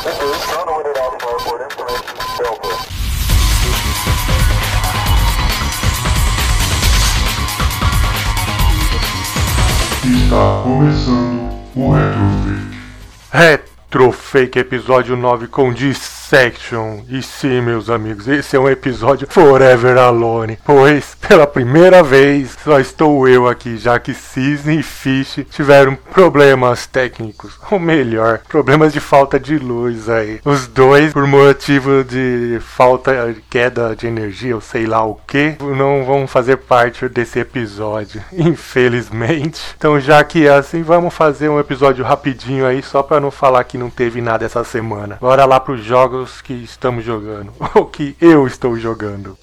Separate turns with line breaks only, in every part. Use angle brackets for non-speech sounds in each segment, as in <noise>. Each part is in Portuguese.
Está começando o Retrofake.
Retrofake episódio 9 com Dis Section. E sim, meus amigos, esse é um episódio Forever Alone, pois pela primeira vez só estou eu aqui, já que Cisne e Fish tiveram problemas técnicos, ou melhor, problemas de falta de luz aí. Os dois, por motivo de falta, queda de energia, ou sei lá o que, não vão fazer parte desse episódio, infelizmente. Então, já que é assim, vamos fazer um episódio rapidinho aí, só para não falar que não teve nada essa semana. Bora lá pros jogos jogos que estamos jogando, <laughs> ou que eu estou jogando.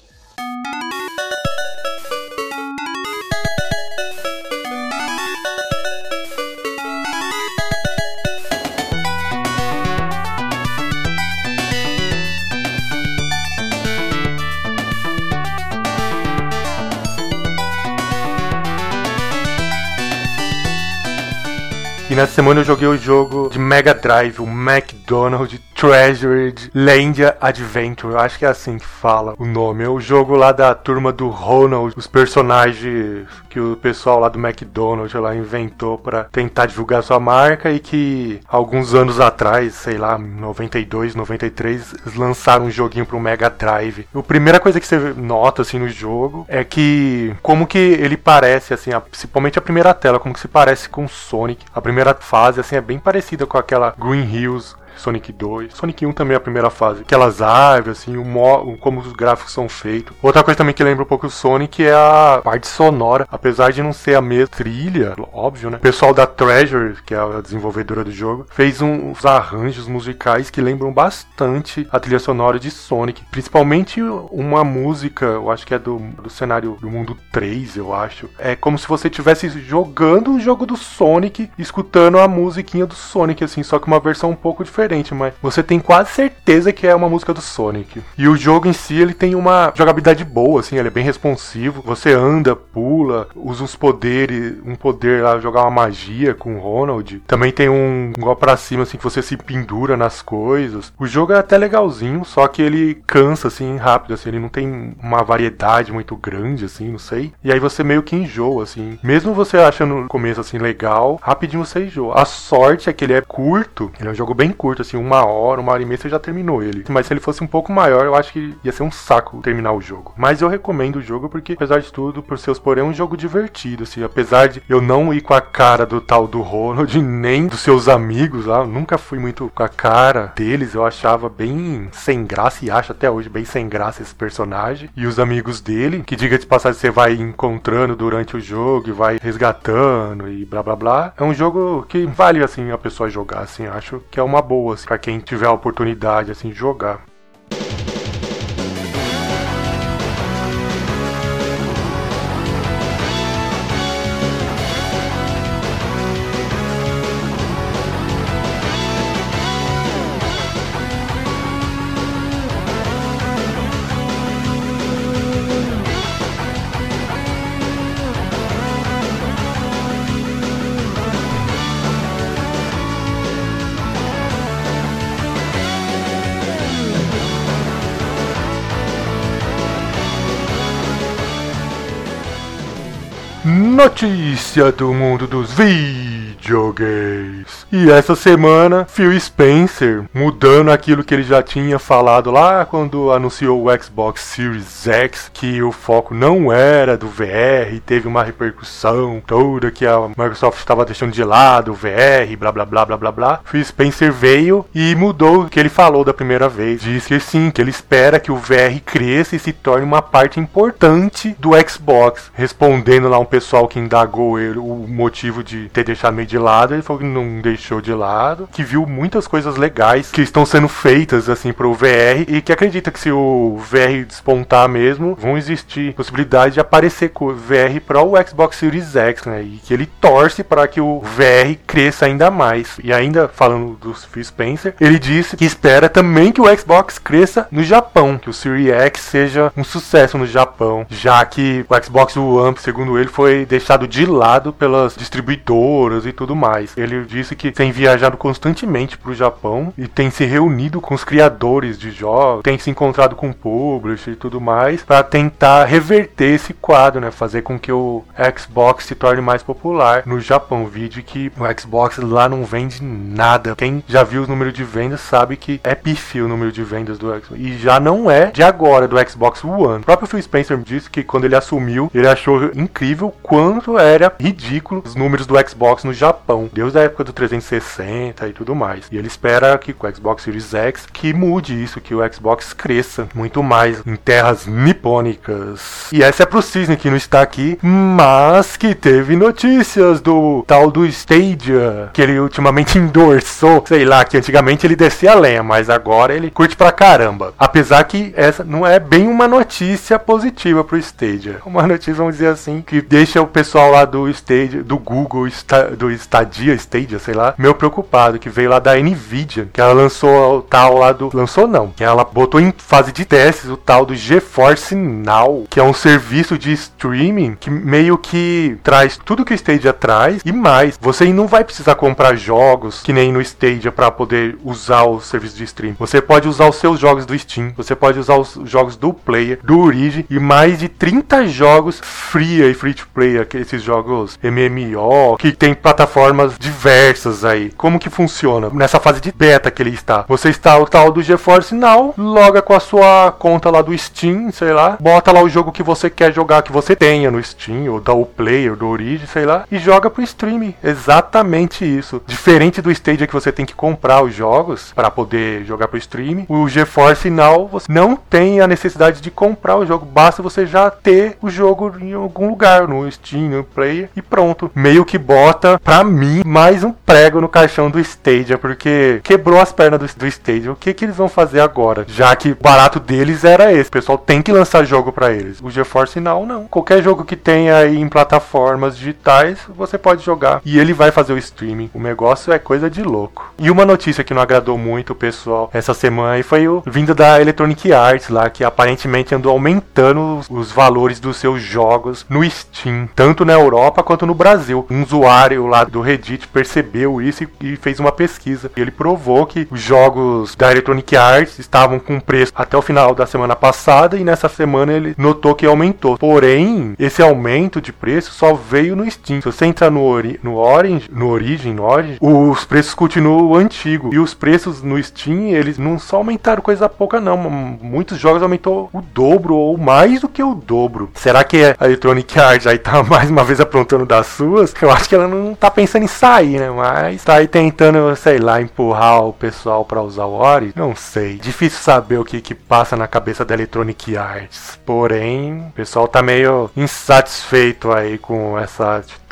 E nessa semana eu joguei o jogo de Mega Drive, o McDonald's Treasured Landia Adventure. Eu acho que é assim que fala o nome. É o jogo lá da turma do Ronald, os personagens que o pessoal lá do McDonald's lá inventou para tentar divulgar sua marca e que alguns anos atrás, sei lá, 92, 93, eles lançaram um joguinho pro Mega Drive. A primeira coisa que você nota assim no jogo é que como que ele parece assim, principalmente a primeira tela, como que se parece com Sonic. A primeira fase assim é bem parecida com aquela Green Hills Sonic 2. Sonic 1 também é a primeira fase. Aquelas árvores, assim, o mo como os gráficos são feitos. Outra coisa também que lembra um pouco o Sonic é a parte sonora. Apesar de não ser a mesma trilha, óbvio, né? O pessoal da Treasure, que é a desenvolvedora do jogo, fez uns arranjos musicais que lembram bastante a trilha sonora de Sonic. Principalmente uma música, eu acho que é do, do cenário do mundo 3, eu acho. É como se você estivesse jogando um jogo do Sonic, escutando a musiquinha do Sonic, assim, só que uma versão um pouco diferente diferente, mas você tem quase certeza que é uma música do Sonic. E o jogo em si, ele tem uma jogabilidade boa, assim, ele é bem responsivo. Você anda, pula, usa uns poderes, um poder lá, jogar uma magia com o Ronald. Também tem um golpe pra cima, assim, que você se pendura nas coisas. O jogo é até legalzinho, só que ele cansa, assim, rápido, assim, ele não tem uma variedade muito grande, assim, não sei. E aí você meio que enjoa, assim. Mesmo você achando no começo, assim, legal, rapidinho você enjoa. A sorte é que ele é curto, ele é um jogo bem curto curto, assim, uma hora, uma hora e meia, você já terminou ele. Mas se ele fosse um pouco maior, eu acho que ia ser um saco terminar o jogo. Mas eu recomendo o jogo porque, apesar de tudo, por seus porém, é um jogo divertido, assim. Apesar de eu não ir com a cara do tal do Ronald, <laughs> nem dos seus amigos lá, eu nunca fui muito com a cara deles, eu achava bem sem graça e acho até hoje bem sem graça esse personagem. E os amigos dele, que diga de passagem, você vai encontrando durante o jogo e vai resgatando e blá blá blá. É um jogo que vale, assim, a pessoa jogar, assim, acho que é uma boa boas para quem tiver a oportunidade assim de jogar. Notícia do mundo dos videogames. E essa semana, Phil Spencer, mudando aquilo que ele já tinha falado lá quando anunciou o Xbox Series X, que o foco não era do VR, teve uma repercussão toda que a Microsoft estava deixando de lado o VR, blá blá blá blá blá blá. Phil Spencer veio e mudou o que ele falou da primeira vez. Disse que sim, que ele espera que o VR cresça e se torne uma parte importante do Xbox. Respondendo lá um pessoal que indagou ele o motivo de ter deixado meio de lado, ele falou que não deixou de lado, que viu muitas coisas legais que estão sendo feitas assim para o VR e que acredita que se o VR despontar mesmo, vão existir possibilidades de aparecer com VR para o Xbox Series X, né? E que ele torce para que o VR cresça ainda mais. E ainda falando do Phil Spencer, ele disse que espera também que o Xbox cresça no Japão, que o Series X seja um sucesso no Japão, já que o Xbox One, segundo ele, foi deixado de lado pelas distribuidoras e tudo tudo mais. Ele disse que tem viajado constantemente pro Japão e tem se reunido com os criadores de jogos, tem se encontrado com o publisher e tudo mais para tentar reverter esse quadro, né? Fazer com que o Xbox se torne mais popular no Japão. Vídeo que o Xbox lá não vende nada. Quem já viu o número de vendas sabe que é pífio o número de vendas do Xbox. E já não é de agora, do Xbox One. O próprio Phil Spencer disse que quando ele assumiu, ele achou incrível quanto era ridículo os números do Xbox no Japão. Desde a época do 360 e tudo mais. E ele espera que com o Xbox Series X que mude isso, que o Xbox cresça muito mais em terras nipônicas. E essa é pro Cisne que não está aqui, mas que teve notícias do tal do Stadia, que ele ultimamente <laughs> endorsou. Sei lá, que antigamente ele descia a lenha, mas agora ele curte pra caramba. Apesar que essa não é bem uma notícia positiva pro Stadia. Uma notícia, vamos dizer assim, que deixa o pessoal lá do Stadia, do Google, do Stadia, Stadia, sei lá, meio preocupado, que veio lá da Nvidia, que ela lançou o tal lá do. Lançou não, que ela botou em fase de testes o tal do GeForce Now, que é um serviço de streaming que meio que traz tudo que o Stadia traz e mais. Você não vai precisar comprar jogos que nem no Stadia para poder usar o serviço de streaming. Você pode usar os seus jogos do Steam, você pode usar os jogos do Player, do Origin e mais de 30 jogos free e free to play, esses jogos MMO que tem plataformas diversas aí. Como que funciona? Nessa fase de beta que ele está. Você está o tal do GeForce Now, loga com a sua conta lá do Steam, sei lá, bota lá o jogo que você quer jogar, que você tenha no Steam, ou da o Player, do Origin, sei lá, e joga pro streaming. Exatamente isso. Diferente do Stadia que você tem que comprar os jogos para poder jogar pro streaming, o GeForce Now você não tem a necessidade de comprar o jogo, basta você já ter o jogo em algum lugar, no Steam, no Player, e pronto. Meio que bota, pra mim, mais um prego no caixão do Stadia, porque quebrou as pernas do, do Stadia. O que, que eles vão fazer agora? Já que o barato deles era esse. O pessoal tem que lançar jogo para eles. O GeForce Now, não. Qualquer jogo que tenha aí em plataformas digitais, você pode jogar. E ele vai fazer o streaming. O negócio é coisa de louco. E uma notícia que não agradou muito o pessoal essa semana foi o vindo da Electronic Arts lá, que aparentemente andou aumentando os, os valores dos seus jogos no Steam, tanto na Europa quanto no Brasil. Um usuário lá do Reddit percebeu isso e, e fez uma pesquisa. E ele provou que os jogos da Electronic Arts estavam com preço até o final da semana passada e nessa semana ele notou que aumentou. Porém, esse aumento de preço só veio no Steam. Se você entrar no, ori no Orange, no Origin, no Origin, os preços continuam antigos. E os preços no Steam, eles não só aumentaram coisa pouca não. Muitos jogos aumentou o dobro ou mais do que o dobro. Será que a Electronic Arts aí tá <laughs> mais uma vez aprontando das suas? Eu acho que ela não tá pensando em sair, né? Mas tá aí tentando, sei lá, empurrar o pessoal para usar o Ori. Não sei. Difícil saber o que que passa na cabeça da Electronic Arts. Porém, o pessoal tá meio insatisfeito aí com essa atitude.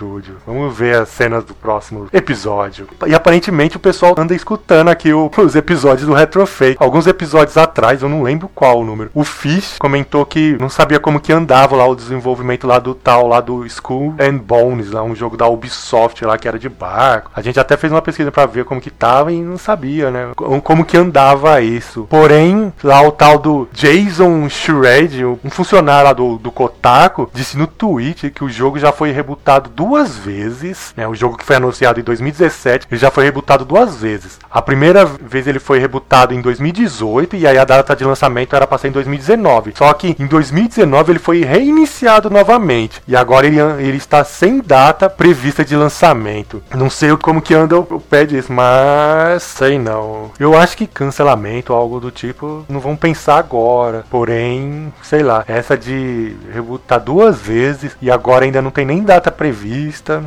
Vamos ver as cenas do próximo episódio. E aparentemente o pessoal anda escutando aqui o, os episódios do Retrofake. Alguns episódios atrás, eu não lembro qual o número. O Fish comentou que não sabia como que andava lá o desenvolvimento lá do tal, lá do School and Bones, lá um jogo da Ubisoft lá que era de barco. A gente até fez uma pesquisa para ver como que tava e não sabia, né? Como que andava isso. Porém, lá o tal do Jason Shred, um funcionário lá do, do Kotaku, disse no tweet que o jogo já foi rebutado duas vezes, né? O jogo que foi anunciado em 2017, ele já foi rebutado duas vezes. A primeira vez ele foi rebutado em 2018 e aí a data de lançamento era para ser em 2019. Só que em 2019 ele foi reiniciado novamente e agora ele, ele está sem data prevista de lançamento. Não sei como que anda o pé disso, mas sei não. Eu acho que cancelamento ou algo do tipo não vão pensar agora. Porém, sei lá, essa de rebutar duas vezes e agora ainda não tem nem data prevista,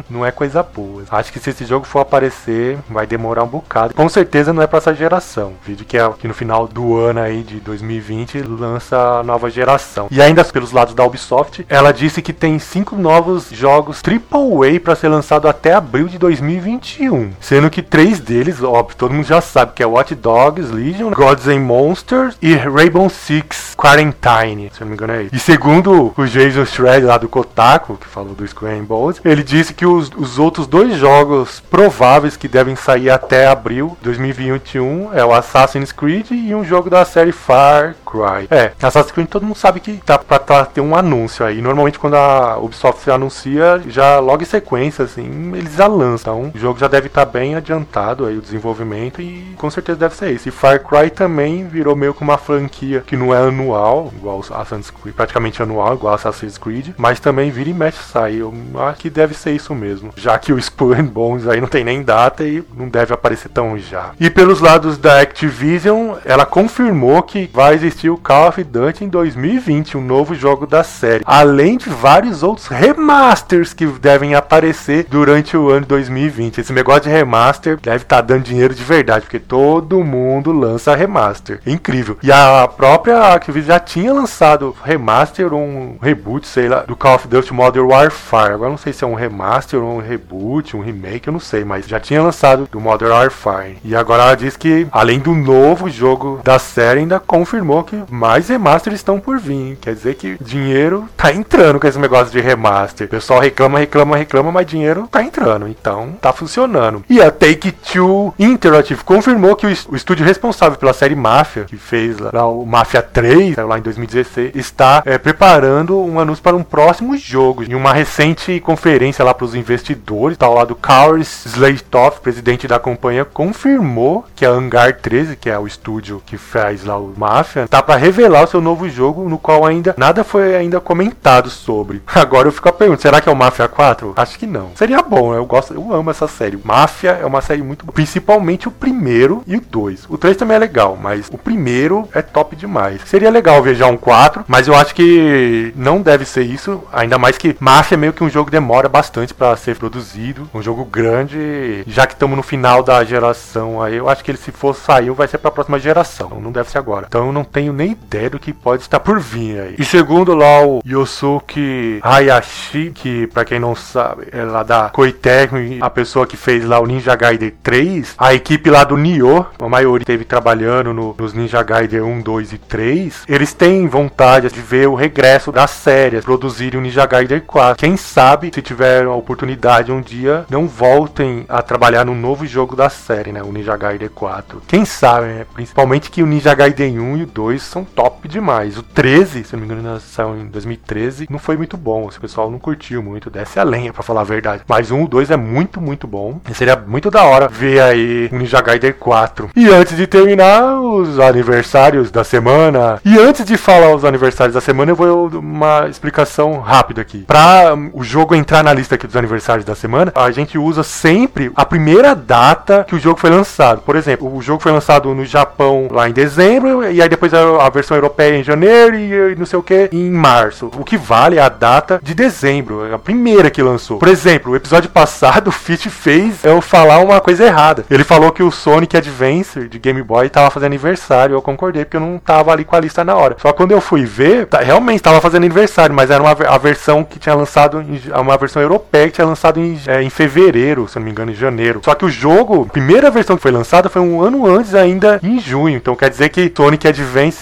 não é coisa boa. Acho que se esse jogo for aparecer, vai demorar um bocado. Com certeza não é para essa geração. Vídeo que é que no final do ano aí de 2020 lança a nova geração. E ainda pelos lados da Ubisoft, ela disse que tem cinco novos jogos AAA para ser lançado até abril de 2021, sendo que três deles, óbvio, todo mundo já sabe que é Watch Dogs Legion, Gods and Monsters e Rainbow Six Quarantine, se não me engano é isso. E segundo o Jason Shred lá do Kotaku, que falou do Square Bones, ele disse que os, os outros dois jogos prováveis que devem sair até abril de 2021 é o Assassin's Creed e um jogo da série Far Cry. É, Assassin's Creed todo mundo sabe que tá pra tá, ter um anúncio aí. Normalmente quando a Ubisoft anuncia, já logo em sequência, assim, eles já lançam. Então, o jogo já deve estar tá bem adiantado aí o desenvolvimento e com certeza deve ser esse. E Far Cry também virou meio que uma franquia que não é anual, igual Assassin's Creed, praticamente anual, igual Assassin's Creed, mas também vira e mexe sai. Eu acho que deve ser isso mesmo. Já que o Skull <laughs> and Bones aí não tem nem data e não deve aparecer tão já. E pelos lados da Activision, ela confirmou que vai existir o Call of Duty em 2020, um novo jogo da série. Além de vários outros remasters que devem aparecer durante o ano 2020. Esse negócio de remaster deve estar tá dando dinheiro de verdade, porque todo mundo lança remaster. incrível. E a própria Activision já tinha lançado remaster, um reboot, sei lá, do Call of Duty Modern Warfare. Agora não sei se é um remaster ou um reboot, um remake, eu não sei, mas já tinha lançado do Modern Warfare. E agora ela diz que, além do novo jogo da série, ainda confirmou que mais remasters estão por vir. Quer dizer que dinheiro tá entrando com esse negócio de remaster. O pessoal reclama, reclama, reclama, mas dinheiro tá entrando. Então tá funcionando. E a Take Two Interactive confirmou que o, estúdio responsável pela série Mafia, que fez lá, o Mafia 3, lá em 2016, está é, preparando um anúncio para um próximo jogo. Em uma recente conferência lá para os investidores, tá lá do Cowers Slaytoff, presidente da companhia, confirmou que a Hangar 13, que é o estúdio que faz lá o Mafia, tá para revelar o seu novo jogo, no qual ainda nada foi ainda comentado sobre. <laughs> Agora eu fico a pergunta, será que é o Mafia 4? Acho que não. Seria bom, eu gosto, eu amo essa série. Mafia é uma série muito boa, principalmente o primeiro e o 2. O 3 também é legal, mas o primeiro é top demais. Seria legal ver já um 4, mas eu acho que não deve ser isso, ainda mais que Mafia é meio que um jogo que demora bastante para ser produzido, um jogo grande, já que estamos no final da geração aí, eu acho que ele se for sair vai ser para a próxima geração, não deve ser agora. Então eu não tenho nem ideia do que pode estar por vir aí. E segundo lá o Yosuke Hayashi, que para quem não sabe, é lá da Koei Tecmo, a pessoa que fez lá o Ninja Gaiden 3, a equipe lá do Nioh, a maioria teve trabalhando no, nos Ninja Gaiden 1, 2 e 3, eles têm vontade de ver o regresso das séries, produzirem o Ninja Gaiden 4. Quem sabe, se tiver a oportunidade um dia, não voltem a trabalhar no novo jogo da série, né? O Ninja Gaiden 4. Quem sabe, né? Principalmente que o Ninja Gaiden 1 e o 2 são top demais. O 13, se não me engano, saiu em 2013, não foi muito bom. O pessoal não curtiu muito, desce a lenha, pra falar a verdade. Mas um, o 2 é muito, muito bom. E seria muito da hora ver aí Ninja Gaiden 4. E antes de terminar, os aniversários da semana. E antes de falar os aniversários da semana, eu vou uma explicação rápida aqui. Pra o jogo entrar na lista aqui dos aniversários da semana, a gente usa sempre a primeira data que o jogo foi lançado. Por exemplo, o jogo foi lançado no Japão lá em dezembro, e aí depois a, versão europeia em janeiro e, não sei o que em março. O que vale é a data de dezembro, é a primeira que lançou. Por exemplo, o episódio passado, o Fit fez eu falar uma coisa errada. Ele falou que o Sonic Adventure de Game Boy estava fazendo aniversário. Eu concordei porque eu não tava ali com a lista na hora. Só quando eu fui ver, tá, realmente estava fazendo aniversário, mas era uma a versão que tinha lançado em, uma versão europeia que tinha lançado em, é, em fevereiro, se não me engano, em janeiro. Só que o jogo, a primeira versão que foi lançada foi um ano antes, ainda em junho. Então quer dizer que Sonic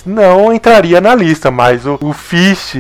Não entraria na lista, mas o, o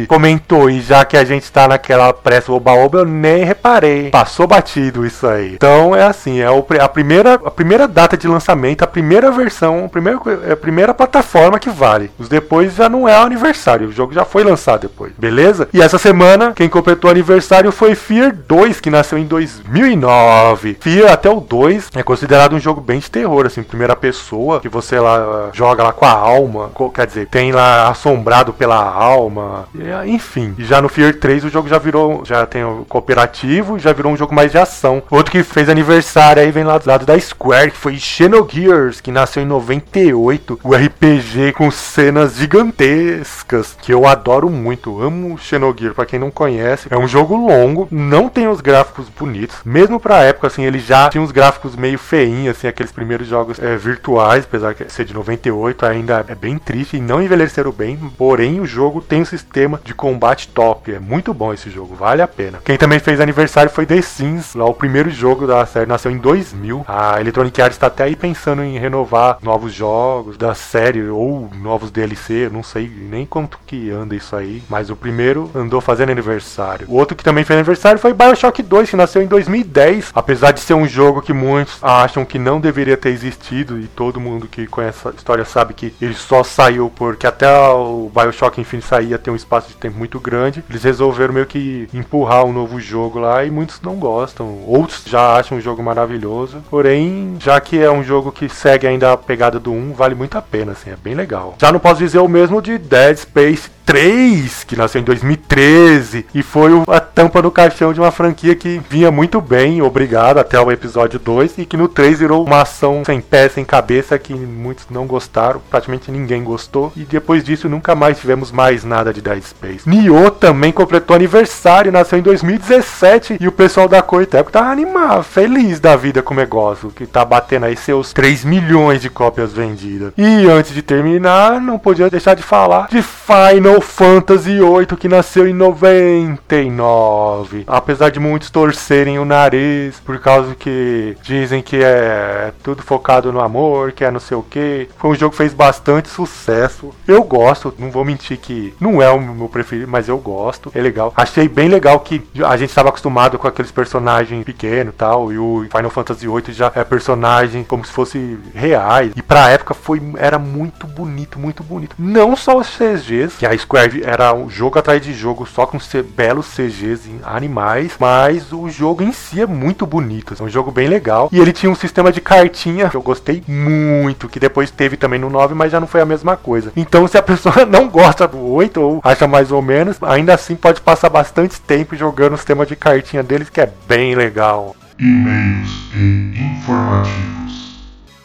comentou, e já que a gente tá naquela pressa oba-oba, eu nem reparei. Passou batido isso aí. Então é assim, é o, a, primeira, a primeira data de lançamento, a primeira versão, a primeira, é a primeira plataforma que vale. Os depois já não é o aniversário, o jogo já foi lançado depois, beleza? E essa semana, quem completou o aniversário foi Fear 2, que nasceu em 2009. Fear até o 2 é considerado um jogo bem de terror, assim, primeira pessoa, que você lá joga lá com a alma, quer dizer, tem lá assombrado pela alma, enfim. E já no Fear 3 o jogo já virou, já tem o cooperativo, já virou um jogo mais de ação. Outro que fez aniversário aí vem lá do lado da Square, que foi Xenogears, que nasceu em 98, o RPG com cenas gigantescas, que eu adoro muito, amo Xenogears, para quem não conhece, é um jogo longo, não tem os gráficos bonitos, mesmo pra época, assim, ele já tinha uns gráficos meio feinhos, assim, aqueles primeiros jogos é, virtuais, apesar de ser de 98, ainda é bem triste e não envelheceram bem, porém o jogo tem um sistema de combate top, é muito bom esse jogo, vale a pena. Quem também fez aniversário foi The Sims, lá o primeiro jogo da série nasceu em 2000, a Electronic Arts está até aí pensando em renovar novos jogos da série ou novos DLC, não sei nem quanto que anda isso aí, mas o primeiro andou fazendo aniversário. O outro que também fez aniversário foi Bioshock 2, que nasceu em 2010. Apesar de ser um jogo que muitos acham que não deveria ter existido, e todo mundo que conhece a história sabe que ele só saiu saiu, porque até o Bioshock Infinite sair ia ter um espaço de tempo muito grande, eles resolveram meio que empurrar um novo jogo lá e muitos não gostam. Outros já acham o jogo maravilhoso. Porém, já que é um jogo que segue ainda a pegada do 1, vale muito a pena, assim, é bem legal. Já não posso dizer o mesmo de Dead Space 3, que nasceu em 2013 e foi a tampa no caixão de uma franquia que vinha muito bem, obrigado, até o episódio 2 e que no 3 virou uma ação sem pé, sem cabeça que muitos não gostaram, praticamente ninguém gostou e depois disso nunca mais tivemos mais nada de Dead Space. Nioh também completou aniversário, nasceu em 2017 e o pessoal da Koei-Tecmo tá animado, feliz da vida com o negócio, que tá batendo aí seus 3 milhões de cópias vendidas. E antes de terminar, não podia deixar de falar de Final Final Fantasy VIII que nasceu em 99. Apesar de muitos torcerem o nariz por causa que dizem que é tudo focado no amor, que é não sei o que. Foi um jogo que fez bastante sucesso. Eu gosto, não vou mentir que não é o meu preferido, mas eu gosto. É legal. Achei bem legal que a gente estava acostumado com aqueles personagens pequenos tal. E o Final Fantasy VIII já é personagem como se fosse reais. E pra época foi, era muito bonito, muito bonito. Não só os CGs, que a Square era um jogo atrás de jogo só com belos CGs em animais, mas o jogo em si é muito bonito. É um jogo bem legal. E ele tinha um sistema de cartinha que eu gostei muito, que depois teve também no 9, mas já não foi a mesma coisa. Então, se a <laughs> pessoa não gosta do 8 ou acha mais ou menos, ainda assim pode passar bastante tempo jogando o sistema de cartinha deles, que é bem legal.
E-mails e informativos.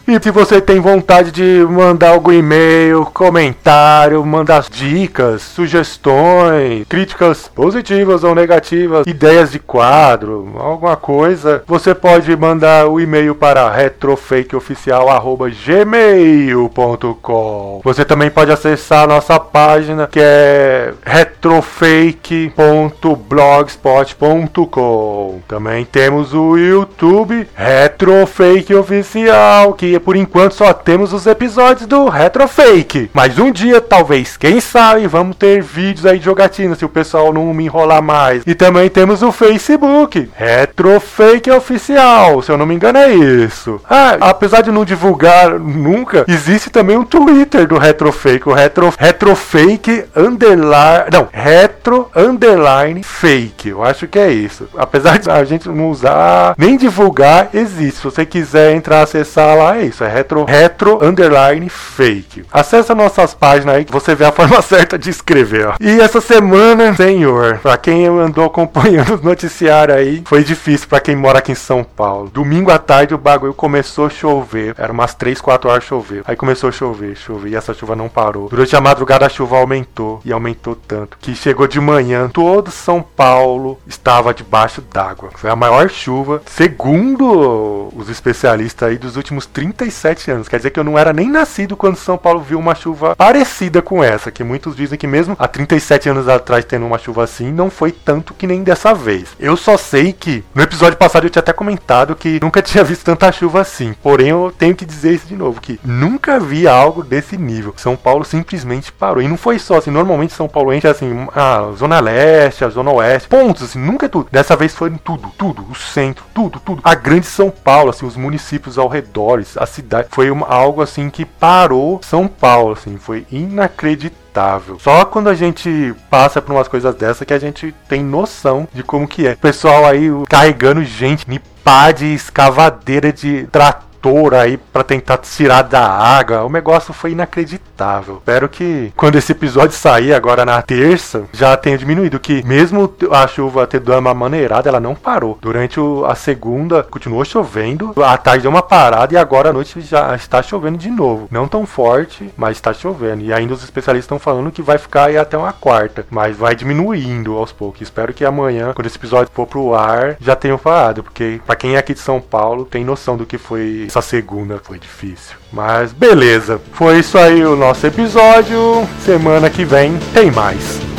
E se você tem vontade de mandar algum e-mail, comentário, mandar dicas, sugestões, críticas positivas ou negativas, ideias de quadro, alguma coisa, você pode mandar o e-mail para retrofakeoficial@gmail.com. Você também pode acessar a nossa página que é retrofake.blogspot.com. Também temos o YouTube Retrofake Oficial que por enquanto só temos os episódios do Retrofake. Mas um dia, talvez, quem sabe, vamos ter vídeos aí de jogatina se o pessoal não me enrolar mais. E também temos o Facebook, Retrofake Oficial, se eu não me engano é isso. Ah, apesar de não divulgar nunca, existe também um Twitter do Retrofake, o Retro, Retrofake Underline, não, Retro Underline Fake, eu acho que é isso. Apesar de a gente não usar, nem divulgar, existe. Se você quiser entrar, acessar lá, é isso, é retro, retro underline fake. Acesse nossas páginas aí que você vê a <laughs> forma certa de escrever, ó. E essa semana, senhor, pra quem andou acompanhando <laughs> o noticiário aí, foi difícil pra quem mora aqui em São Paulo. Domingo à tarde o bagulho começou a chover, era umas 3, 4 horas chover. Aí começou a chover, chover, e essa chuva não parou. Durante a madrugada a chuva aumentou, e aumentou tanto, que chegou de manhã, todo São Paulo estava debaixo d'água. Foi a maior chuva, segundo os especialistas aí, dos últimos 30 37 anos. Quer dizer que eu não era nem nascido quando São Paulo viu uma chuva parecida com essa. Que muitos dizem que mesmo há 37 anos atrás tendo uma chuva assim, não foi tanto que nem dessa vez. Eu só sei que no episódio passado eu tinha até comentado que nunca <laughs> tinha visto tanta chuva assim. Porém, eu tenho que dizer isso de novo: que nunca vi algo desse nível. São Paulo simplesmente parou. E não foi só assim. Normalmente São Paulo enche assim, a Zona Leste, a Zona Oeste, pontos assim, nunca é tudo. Dessa vez foi tudo, tudo, o centro, tudo, tudo. A grande São Paulo, assim, os municípios ao redor, a cidade. Foi uma, algo assim que parou São Paulo, assim, foi inacreditável. Só quando a gente passa por umas coisas dessa que a gente tem noção de como que é. O pessoal aí carregando gente, pá de escavadeira de trator motor aí para tentar tirar da água. O negócio foi inacreditável. Espero que quando esse episódio sair agora na terça já tenha diminuído. Que mesmo a chuva ter dado uma maneirada, ela não parou. Durante a segunda continuou chovendo. À tarde deu uma parada e agora à noite já está chovendo de novo. Não tão forte, mas está chovendo. E ainda os especialistas estão falando que vai ficar aí até uma quarta. Mas vai diminuindo aos poucos. Espero que amanhã, quando esse episódio for pro ar, já tenham falado. Porque para quem é aqui de São Paulo tem noção do que foi essa segunda foi difícil. Mas beleza, foi isso aí o nosso episódio. Semana que vem tem mais.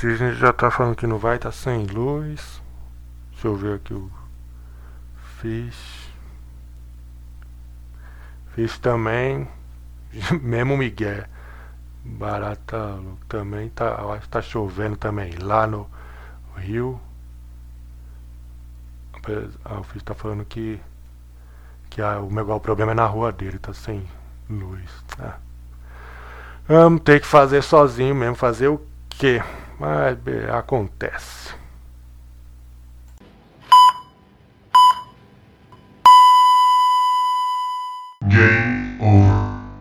Cisne já tá falando que não vai, tá sem luz. Deixa eu ver aqui o Fish. Fish também. <laughs> Mesmo Miguel. Barata também tá. Acho que tá chovendo também. Lá no Rio. Ah, o Fish tá falando que. Que o meu problema é na rua dele, tá sem luz. Ah. Vamos ter que fazer sozinho mesmo. Fazer o quê? Mas acontece.